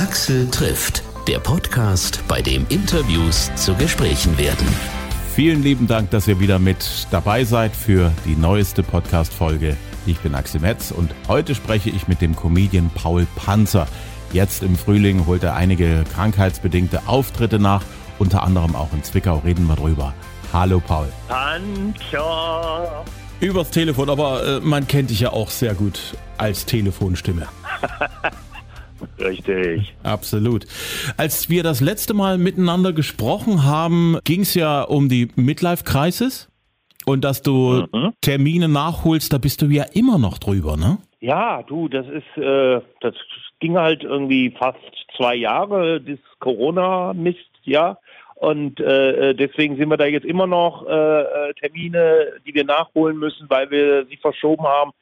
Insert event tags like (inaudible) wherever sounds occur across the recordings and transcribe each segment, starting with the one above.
Axel trifft, der Podcast, bei dem Interviews zu Gesprächen werden. Vielen lieben Dank, dass ihr wieder mit dabei seid für die neueste Podcast-Folge. Ich bin Axel Metz und heute spreche ich mit dem Comedian Paul Panzer. Jetzt im Frühling holt er einige krankheitsbedingte Auftritte nach, unter anderem auch in Zwickau. Reden wir drüber. Hallo Paul. Panzer. Übers Telefon, aber äh, man kennt dich ja auch sehr gut als Telefonstimme. (laughs) Richtig. Absolut. Als wir das letzte Mal miteinander gesprochen haben, ging es ja um die Midlife Crisis und dass du mhm. Termine nachholst, da bist du ja immer noch drüber, ne? Ja, du, das ist, äh, das ging halt irgendwie fast zwei Jahre, das Corona-Mist, ja. Und äh, deswegen sind wir da jetzt immer noch äh, äh Termine, die wir nachholen müssen, weil wir sie verschoben haben.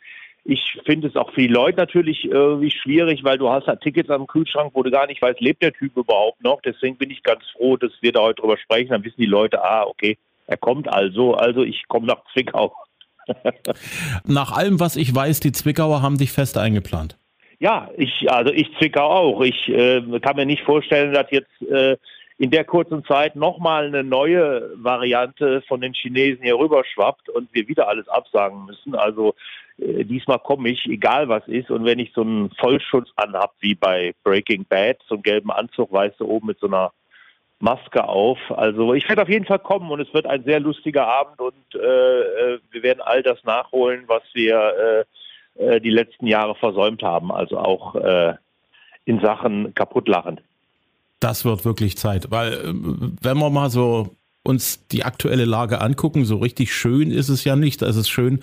Ich finde es auch für die Leute natürlich irgendwie schwierig, weil du hast halt Tickets am Kühlschrank, wo du gar nicht weißt, lebt der Typ überhaupt noch. Deswegen bin ich ganz froh, dass wir da heute drüber sprechen. Dann wissen die Leute, ah, okay, er kommt also, also ich komme nach Zwickau. (laughs) nach allem, was ich weiß, die Zwickauer haben dich fest eingeplant. Ja, ich, also ich Zwickau auch. Ich äh, kann mir nicht vorstellen, dass jetzt äh, in der kurzen Zeit nochmal eine neue Variante von den Chinesen hier rüberschwappt und wir wieder alles absagen müssen. Also äh, diesmal komme ich, egal was ist. Und wenn ich so einen Vollschutz anhab, wie bei Breaking Bad, so einen gelben Anzug, weißt du, oben mit so einer Maske auf. Also ich werde auf jeden Fall kommen und es wird ein sehr lustiger Abend und äh, äh wir werden all das nachholen, was wir äh, äh, die letzten Jahre versäumt haben. Also auch äh, in Sachen kaputtlachen. Das wird wirklich Zeit, weil äh, wenn wir mal so uns die aktuelle Lage angucken, so richtig schön ist es ja nicht. Es ist schön,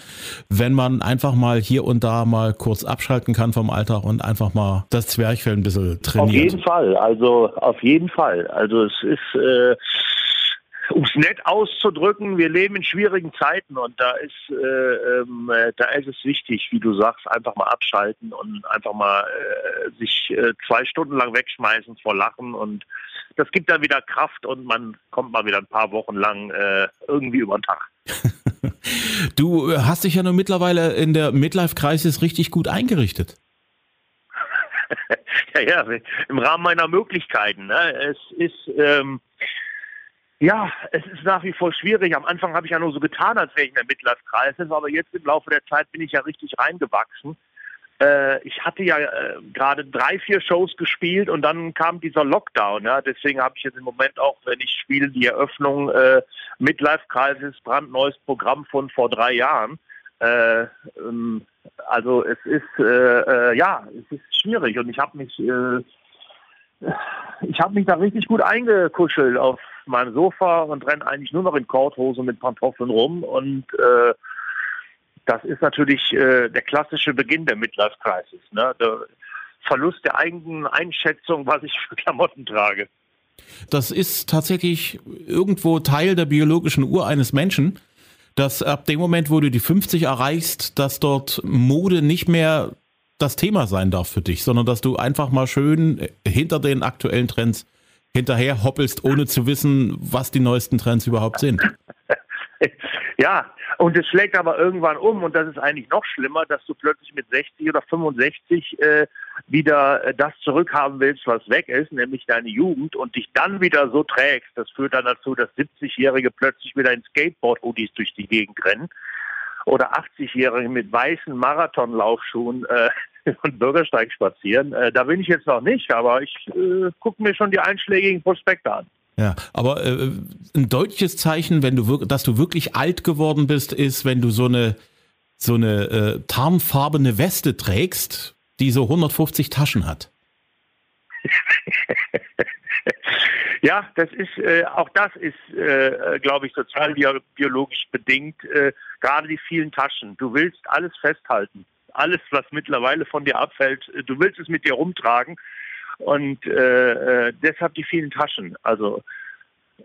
wenn man einfach mal hier und da mal kurz abschalten kann vom Alltag und einfach mal das Zwerchfell ein bisschen trainiert. Auf jeden Fall, also auf jeden Fall. Also es ist äh, um es nett auszudrücken, wir leben in schwierigen Zeiten und da ist, äh, ähm, da ist es wichtig, wie du sagst, einfach mal abschalten und einfach mal äh, sich äh, zwei Stunden lang wegschmeißen vor Lachen und das gibt dann wieder Kraft und man kommt mal wieder ein paar Wochen lang äh, irgendwie über den Tag. (laughs) du hast dich ja nur mittlerweile in der Midlife-Crisis richtig gut eingerichtet. (laughs) ja, ja, im Rahmen meiner Möglichkeiten. Ne? Es ist ähm, ja, es ist nach wie vor schwierig. Am Anfang habe ich ja nur so getan, als wäre ich in der Midlife-Crisis, aber jetzt im Laufe der Zeit bin ich ja richtig reingewachsen. Äh, ich hatte ja äh, gerade drei, vier Shows gespielt und dann kam dieser Lockdown. Ja? Deswegen habe ich jetzt im Moment auch, wenn ich spiele, die Eröffnung äh, Midlife-Crisis, brandneues Programm von vor drei Jahren. Äh, ähm, also es ist, äh, äh, ja, es ist schwierig und ich habe mich, ich habe mich da richtig gut eingekuschelt auf meinem Sofa und renne eigentlich nur noch in Korthose mit Pantoffeln rum und äh, das ist natürlich äh, der klassische Beginn der Midlife Crisis. Ne? Der Verlust der eigenen Einschätzung, was ich für Klamotten trage. Das ist tatsächlich irgendwo Teil der biologischen Uhr eines Menschen, dass ab dem Moment, wo du die 50 erreichst, dass dort Mode nicht mehr das Thema sein darf für dich, sondern dass du einfach mal schön hinter den aktuellen Trends hinterher hoppelst, ohne zu wissen, was die neuesten Trends überhaupt sind. (laughs) Ja, und es schlägt aber irgendwann um und das ist eigentlich noch schlimmer, dass du plötzlich mit 60 oder 65 äh, wieder äh, das zurückhaben willst, was weg ist, nämlich deine Jugend und dich dann wieder so trägst. Das führt dann dazu, dass 70-Jährige plötzlich wieder in Skateboard-Hoodies durch die Gegend rennen oder 80-Jährige mit weißen Marathonlaufschuhen äh, (laughs) und Bürgersteig spazieren. Äh, da bin ich jetzt noch nicht, aber ich äh, gucke mir schon die einschlägigen Prospekte an. Ja, aber äh, ein deutliches Zeichen, wenn du dass du wirklich alt geworden bist, ist, wenn du so eine so eine äh, tarnfarbene Weste trägst, die so 150 Taschen hat. (laughs) ja, das ist äh, auch das ist, äh, glaube ich, sozialbiologisch bedingt. Äh, gerade die vielen Taschen. Du willst alles festhalten alles, was mittlerweile von dir abfällt, äh, du willst es mit dir rumtragen. Und äh, äh, deshalb die vielen Taschen. Also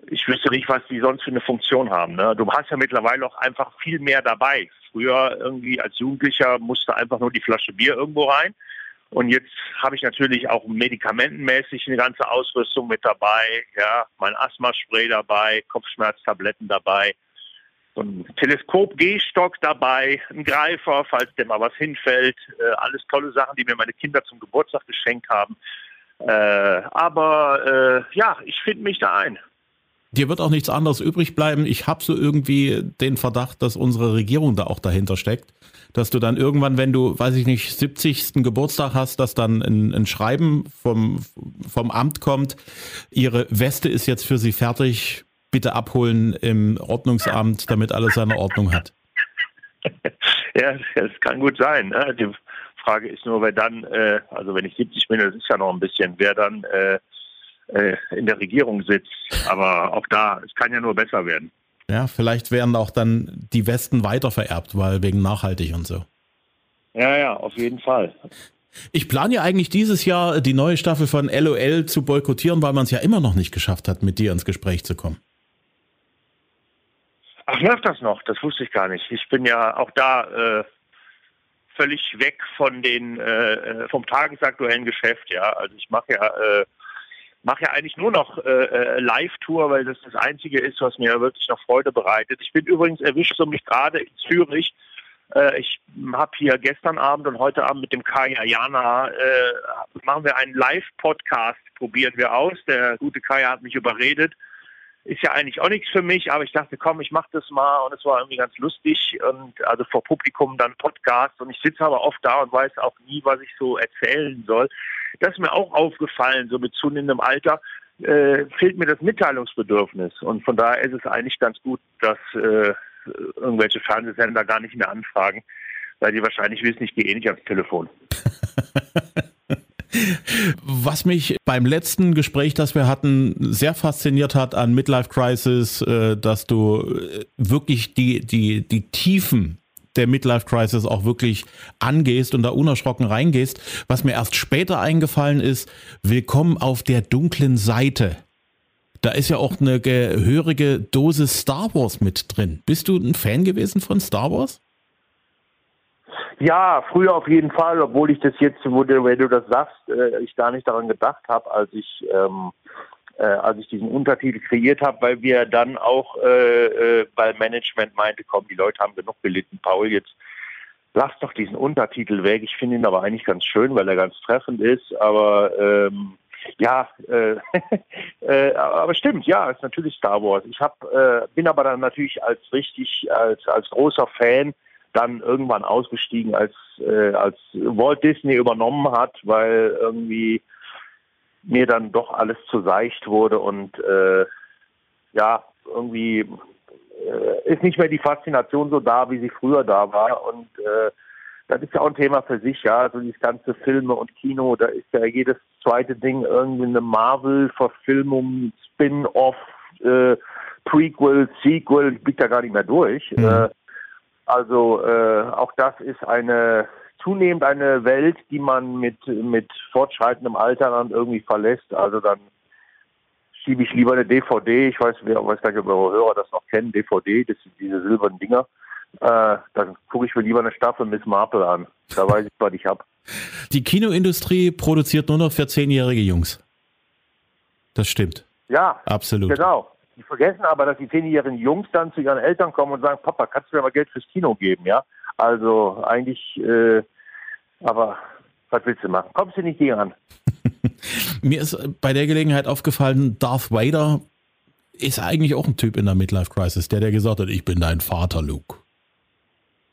ich wüsste nicht, was die sonst für eine Funktion haben. Ne? Du hast ja mittlerweile auch einfach viel mehr dabei. Früher irgendwie als Jugendlicher musste einfach nur die Flasche Bier irgendwo rein. Und jetzt habe ich natürlich auch medikamentenmäßig eine ganze Ausrüstung mit dabei. Ja, mein Asthmaspray dabei, Kopfschmerztabletten dabei so ein Teleskop-Gehstock dabei, ein Greifer, falls dir mal was hinfällt. Äh, alles tolle Sachen, die mir meine Kinder zum Geburtstag geschenkt haben. Äh, aber äh, ja, ich finde mich da ein. Dir wird auch nichts anderes übrig bleiben. Ich habe so irgendwie den Verdacht, dass unsere Regierung da auch dahinter steckt. Dass du dann irgendwann, wenn du, weiß ich nicht, 70. Geburtstag hast, dass dann ein, ein Schreiben vom, vom Amt kommt, ihre Weste ist jetzt für sie fertig, bitte abholen im Ordnungsamt, damit alles seine Ordnung hat. (laughs) ja, das kann gut sein. Ne? Die Frage ist nur, wer dann, äh, also wenn ich 70 bin, das ist ja noch ein bisschen, wer dann äh, äh, in der Regierung sitzt. Aber auch da, es kann ja nur besser werden. Ja, vielleicht werden auch dann die Westen weiter vererbt, weil wegen nachhaltig und so. Ja, ja, auf jeden Fall. Ich plane ja eigentlich dieses Jahr die neue Staffel von LOL zu boykottieren, weil man es ja immer noch nicht geschafft hat, mit dir ins Gespräch zu kommen. Ach, läuft das noch? Das wusste ich gar nicht. Ich bin ja auch da äh, völlig weg von den äh, vom tagesaktuellen Geschäft. Ja, also ich mache ja äh, mache ja eigentlich nur noch äh, äh, Live-Tour, weil das das Einzige ist, was mir wirklich noch Freude bereitet. Ich bin übrigens erwischt so mich gerade in Zürich. Äh, ich habe hier gestern Abend und heute Abend mit dem Kaya Jana äh, machen wir einen Live-Podcast, probieren wir aus. Der gute Kaya hat mich überredet ist ja eigentlich auch nichts für mich, aber ich dachte, komm, ich mache das mal und es war irgendwie ganz lustig und also vor Publikum dann Podcast und ich sitze aber oft da und weiß auch nie, was ich so erzählen soll. Das ist mir auch aufgefallen, so mit zunehmendem Alter äh, fehlt mir das Mitteilungsbedürfnis und von daher ist es eigentlich ganz gut, dass äh, irgendwelche Fernsehsender gar nicht mehr anfragen, weil die wahrscheinlich wissen, ich gehe eh nicht ans Telefon. (laughs) Was mich beim letzten Gespräch, das wir hatten, sehr fasziniert hat an Midlife Crisis, äh, dass du äh, wirklich die, die, die Tiefen der Midlife Crisis auch wirklich angehst und da unerschrocken reingehst. Was mir erst später eingefallen ist, willkommen auf der dunklen Seite. Da ist ja auch eine gehörige Dosis Star Wars mit drin. Bist du ein Fan gewesen von Star Wars? Ja, früher auf jeden Fall, obwohl ich das jetzt, wo du, wenn du das sagst, äh, ich gar nicht daran gedacht habe, als ich ähm, äh, als ich diesen Untertitel kreiert habe, weil wir dann auch, äh, äh, weil Management meinte, komm, die Leute haben genug gelitten, Paul, jetzt lass doch diesen Untertitel weg. Ich finde ihn aber eigentlich ganz schön, weil er ganz treffend ist, aber ähm, ja, äh, (laughs) äh, aber stimmt, ja, ist natürlich Star Wars. Ich hab, äh, bin aber dann natürlich als richtig, als als großer Fan dann irgendwann ausgestiegen, als, äh, als Walt Disney übernommen hat, weil irgendwie mir dann doch alles zu seicht wurde und äh, ja, irgendwie äh, ist nicht mehr die Faszination so da, wie sie früher da war. Und äh, das ist ja auch ein Thema für sich, ja. Also dieses ganze Filme und Kino, da ist ja jedes zweite Ding irgendwie eine Marvel-Verfilmung, Spin-off, äh, Prequel, Sequel, ich blick da gar nicht mehr durch. Mhm. Äh, also äh, auch das ist eine zunehmend eine Welt, die man mit mit fortschreitendem Alter dann irgendwie verlässt. Also dann schiebe ich lieber eine DVD. Ich weiß, wer weiß gar nicht, ob eure Hörer das noch kennen. DVD, das sind diese silbernen Dinger. Äh, dann gucke ich mir lieber eine Staffel Miss Marple an. Da weiß ich, was ich habe. Die Kinoindustrie produziert nur noch für zehnjährige Jungs. Das stimmt. Ja, absolut. Genau. Die vergessen aber, dass die zehnjährigen Jungs dann zu ihren Eltern kommen und sagen, Papa, kannst du mir mal Geld fürs Kino geben, ja? Also eigentlich, äh, aber was willst du machen? Kommst du nicht hier an? (laughs) Mir ist bei der Gelegenheit aufgefallen, Darth Vader ist eigentlich auch ein Typ in der Midlife Crisis, der der gesagt hat, ich bin dein Vater, Luke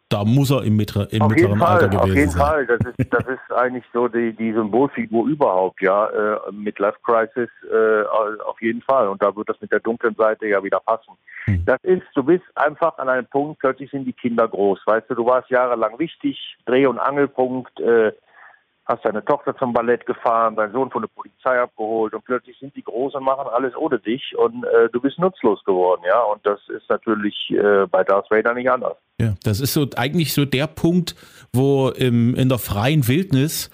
da muss er im, mittler, im mittleren Fall, Alter gewesen sein. Auf jeden Fall, das ist, das (laughs) ist eigentlich so die, die Symbolfigur überhaupt, ja, äh, mit Life Crisis äh, auf jeden Fall. Und da wird das mit der dunklen Seite ja wieder passen. Hm. Das ist, du bist einfach an einem Punkt, plötzlich sind die Kinder groß. Weißt du, du warst jahrelang wichtig, Dreh- und Angelpunkt, äh, hast deine Tochter zum Ballett gefahren, dein Sohn von der Polizei abgeholt und plötzlich sind die groß und machen alles ohne dich und äh, du bist nutzlos geworden, ja. Und das ist natürlich äh, bei Darth Vader nicht anders. Ja, das ist so eigentlich so der Punkt, wo im, in der freien Wildnis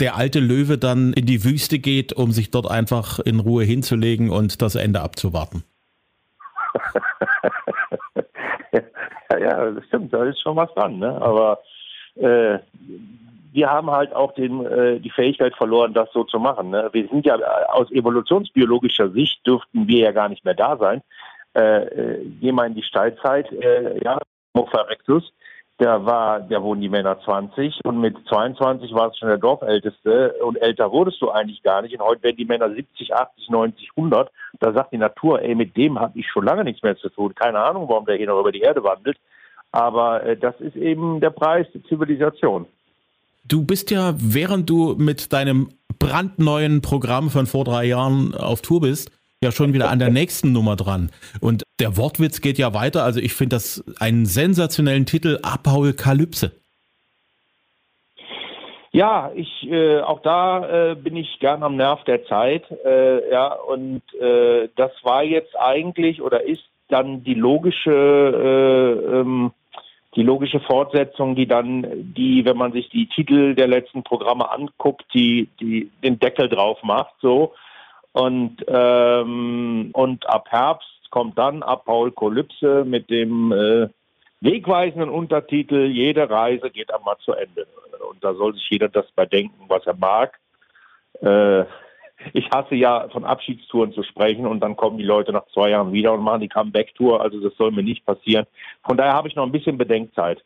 der alte Löwe dann in die Wüste geht, um sich dort einfach in Ruhe hinzulegen und das Ende abzuwarten. (laughs) ja, ja, das stimmt, da ist schon was dran, ne? Aber äh, wir haben halt auch den, äh, die Fähigkeit verloren, das so zu machen. Ne? Wir sind ja äh, aus evolutionsbiologischer Sicht dürften wir ja gar nicht mehr da sein. Äh, äh, geh mal in die Steinzeit, äh, ja, erectus, der war, der wurden die Männer 20 und mit 22 war es schon der Dorfälteste und älter wurdest du eigentlich gar nicht. Und heute werden die Männer 70, 80, 90, 100. Da sagt die Natur, ey, mit dem habe ich schon lange nichts mehr zu tun. Keine Ahnung, warum der hier noch über die Erde wandelt. Aber äh, das ist eben der Preis der Zivilisation. Du bist ja, während du mit deinem brandneuen Programm von vor drei Jahren auf Tour bist, ja schon wieder an der nächsten Nummer dran. Und der Wortwitz geht ja weiter. Also ich finde das einen sensationellen Titel, Apokalypse. Ja, ich äh, auch da äh, bin ich gern am Nerv der Zeit. Äh, ja, und äh, das war jetzt eigentlich oder ist dann die logische äh, ähm, die logische Fortsetzung, die dann, die, wenn man sich die Titel der letzten Programme anguckt, die, die den Deckel drauf macht, so. Und, ähm, und ab Herbst kommt dann ab Paul Kolypse mit dem äh, wegweisenden Untertitel Jede Reise geht einmal zu Ende. Und da soll sich jeder das bei denken, was er mag. Äh, ich hasse ja von Abschiedstouren zu sprechen und dann kommen die Leute nach zwei Jahren wieder und machen die Comeback-Tour. Also das soll mir nicht passieren. Von daher habe ich noch ein bisschen Bedenkzeit.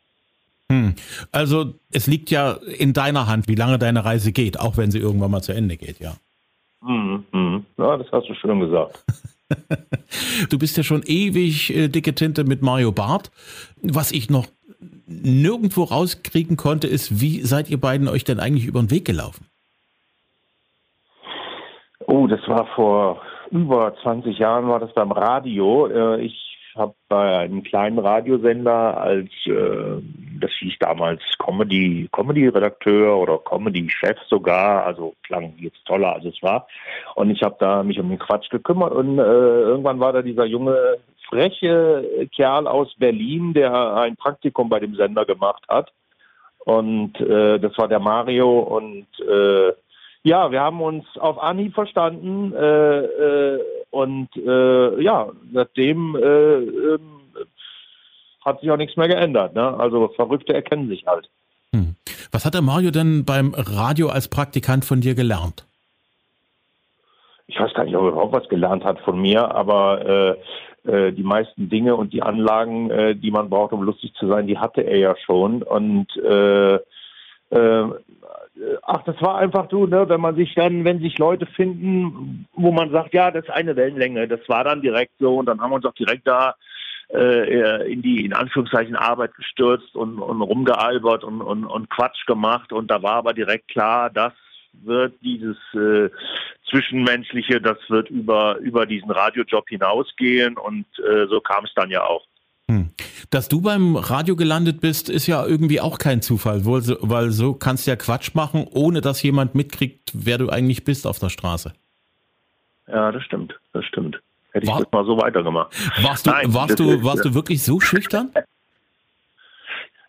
Hm. Also es liegt ja in deiner Hand, wie lange deine Reise geht, auch wenn sie irgendwann mal zu Ende geht, ja. Hm, hm. Ja, das hast du schön gesagt. (laughs) du bist ja schon ewig äh, dicke Tinte mit Mario Barth. Was ich noch nirgendwo rauskriegen konnte, ist, wie seid ihr beiden euch denn eigentlich über den Weg gelaufen? Oh, das war vor über 20 Jahren, war das beim Radio. Äh, ich habe bei einem kleinen Radiosender als, äh, das hieß damals Comedy, Comedy-Redakteur oder Comedy-Chef sogar, also klang jetzt toller als es war. Und ich habe da mich um den Quatsch gekümmert und äh, irgendwann war da dieser junge, freche Kerl aus Berlin, der ein Praktikum bei dem Sender gemacht hat. Und äh, das war der Mario und äh, ja, wir haben uns auf Anhieb verstanden äh, äh, und äh, ja, seitdem äh, ähm, hat sich auch nichts mehr geändert. Ne? Also Verrückte erkennen sich halt. Hm. Was hat der Mario denn beim Radio als Praktikant von dir gelernt? Ich weiß gar nicht, ob er überhaupt was gelernt hat von mir, aber äh, äh, die meisten Dinge und die Anlagen, die man braucht, um lustig zu sein, die hatte er ja schon. Und äh, ach, das war einfach so, ne, wenn man sich dann, wenn sich Leute finden, wo man sagt, ja, das ist eine Wellenlänge, das war dann direkt so und dann haben wir uns auch direkt da äh, in die in Anführungszeichen Arbeit gestürzt und, und rumgealbert und, und, und Quatsch gemacht und da war aber direkt klar, das wird dieses äh, Zwischenmenschliche, das wird über, über diesen Radiojob hinausgehen und äh, so kam es dann ja auch. Hm. Dass du beim Radio gelandet bist, ist ja irgendwie auch kein Zufall, weil so kannst du ja Quatsch machen, ohne dass jemand mitkriegt, wer du eigentlich bist auf der Straße. Ja, das stimmt, das stimmt. Hätte War, ich das mal so weitergemacht. Warst du, Nein, warst du, warst du wirklich so schüchtern?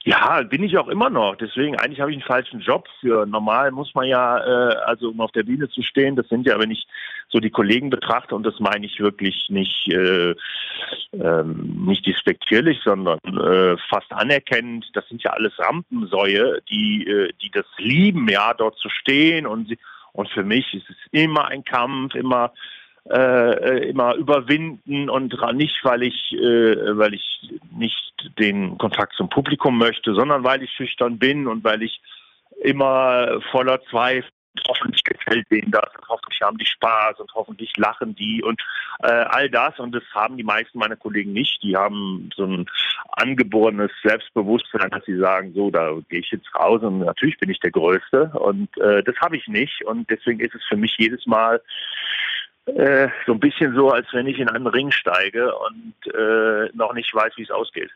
Ja, bin ich auch immer noch. Deswegen, eigentlich habe ich einen falschen Job für. Normal muss man ja, äh, also um auf der Bühne zu stehen, das sind ja, wenn ich so die Kollegen betrachte, und das meine ich wirklich nicht, äh, ähm, nicht despektierlich, sondern äh, fast anerkennend, das sind ja alles Rampensäue, die, äh, die das lieben, ja, dort zu stehen. Und, und für mich ist es immer ein Kampf, immer äh, immer überwinden und nicht, weil ich, äh, weil ich nicht den Kontakt zum Publikum möchte, sondern weil ich schüchtern bin und weil ich immer voller Zweifel hoffentlich gefällt denen das und hoffentlich haben die Spaß und hoffentlich lachen die und äh, all das und das haben die meisten meiner Kollegen nicht. Die haben so ein angeborenes Selbstbewusstsein, dass sie sagen, so, da gehe ich jetzt raus und natürlich bin ich der Größte und äh, das habe ich nicht und deswegen ist es für mich jedes Mal äh, so ein bisschen so, als wenn ich in einen Ring steige und äh, noch nicht weiß, wie es ausgeht.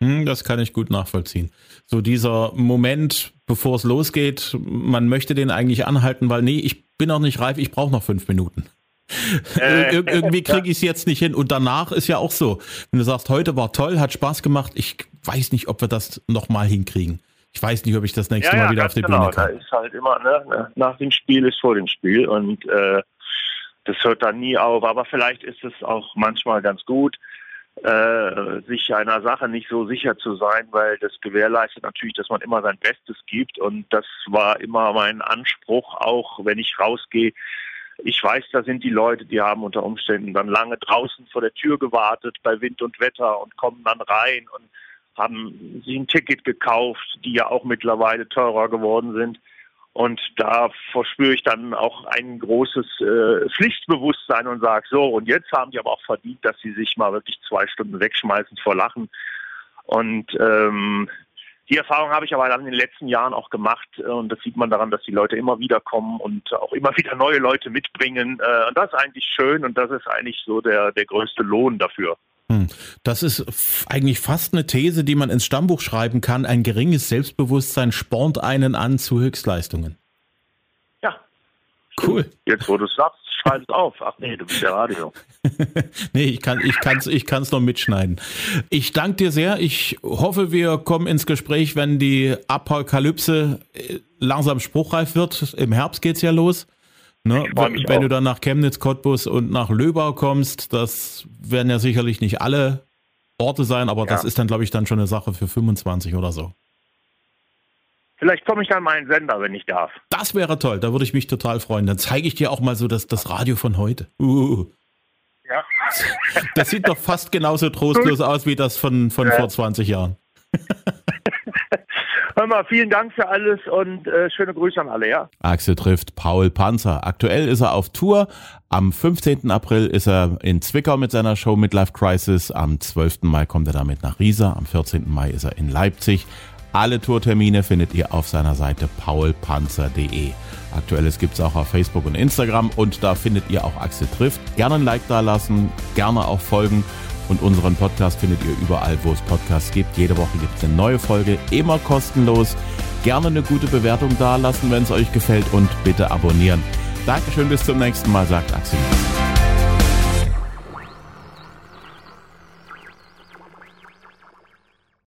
Hm, das kann ich gut nachvollziehen. So dieser Moment, bevor es losgeht, man möchte den eigentlich anhalten, weil nee, ich bin noch nicht reif, ich brauche noch fünf Minuten. Äh, Ir irgendwie (laughs) kriege ich es jetzt nicht hin. Und danach ist ja auch so, wenn du sagst, heute war toll, hat Spaß gemacht, ich weiß nicht, ob wir das nochmal hinkriegen. Ich weiß nicht, ob ich das nächste ja, Mal wieder auf die genau. Bühne kann. Da ist halt immer, ne, nach dem Spiel ist vor dem Spiel und äh, das hört dann nie auf. Aber vielleicht ist es auch manchmal ganz gut, äh, sich einer Sache nicht so sicher zu sein, weil das gewährleistet natürlich, dass man immer sein Bestes gibt. Und das war immer mein Anspruch, auch wenn ich rausgehe. Ich weiß, da sind die Leute, die haben unter Umständen dann lange draußen vor der Tür gewartet bei Wind und Wetter und kommen dann rein und haben sie ein Ticket gekauft, die ja auch mittlerweile teurer geworden sind. Und da verspüre ich dann auch ein großes äh, Pflichtbewusstsein und sage, so, und jetzt haben die aber auch verdient, dass sie sich mal wirklich zwei Stunden wegschmeißen vor Lachen. Und ähm, die Erfahrung habe ich aber dann in den letzten Jahren auch gemacht und das sieht man daran, dass die Leute immer wieder kommen und auch immer wieder neue Leute mitbringen. Äh, und das ist eigentlich schön und das ist eigentlich so der, der größte Lohn dafür. Hm. Das ist eigentlich fast eine These, die man ins Stammbuch schreiben kann. Ein geringes Selbstbewusstsein spornt einen an zu Höchstleistungen. Ja. Cool. Jetzt, wo du es sagst, schreib es auf. Ach nee, du bist ja Radio. (laughs) nee, ich kann ich kann's, ich kann's noch mitschneiden. Ich danke dir sehr. Ich hoffe, wir kommen ins Gespräch, wenn die Apokalypse äh, langsam spruchreif wird. Im Herbst geht's ja los. Ne? Wenn, wenn du dann nach Chemnitz, Cottbus und nach Löbau kommst, das werden ja sicherlich nicht alle Orte sein, aber ja. das ist dann, glaube ich, dann schon eine Sache für 25 oder so. Vielleicht komme ich dann mal in den Sender, wenn ich darf. Das wäre toll, da würde ich mich total freuen. Dann zeige ich dir auch mal so das, das Radio von heute. Uh. Ja. Das sieht doch fast genauso trostlos aus wie das von, von ja. vor 20 Jahren. Hör mal, vielen Dank für alles und äh, schöne Grüße an alle, ja. Axel trifft Paul Panzer. Aktuell ist er auf Tour. Am 15. April ist er in Zwickau mit seiner Show Midlife Crisis. Am 12. Mai kommt er damit nach Riesa. Am 14. Mai ist er in Leipzig. Alle Tourtermine findet ihr auf seiner Seite paulpanzer.de. Aktuelles gibt es auch auf Facebook und Instagram und da findet ihr auch Axel trifft. Gerne ein Like da lassen, gerne auch folgen. Und unseren Podcast findet ihr überall, wo es Podcasts gibt. Jede Woche gibt es eine neue Folge, immer kostenlos. Gerne eine gute Bewertung da lassen, wenn es euch gefällt und bitte abonnieren. Dankeschön, bis zum nächsten Mal, sagt Axel.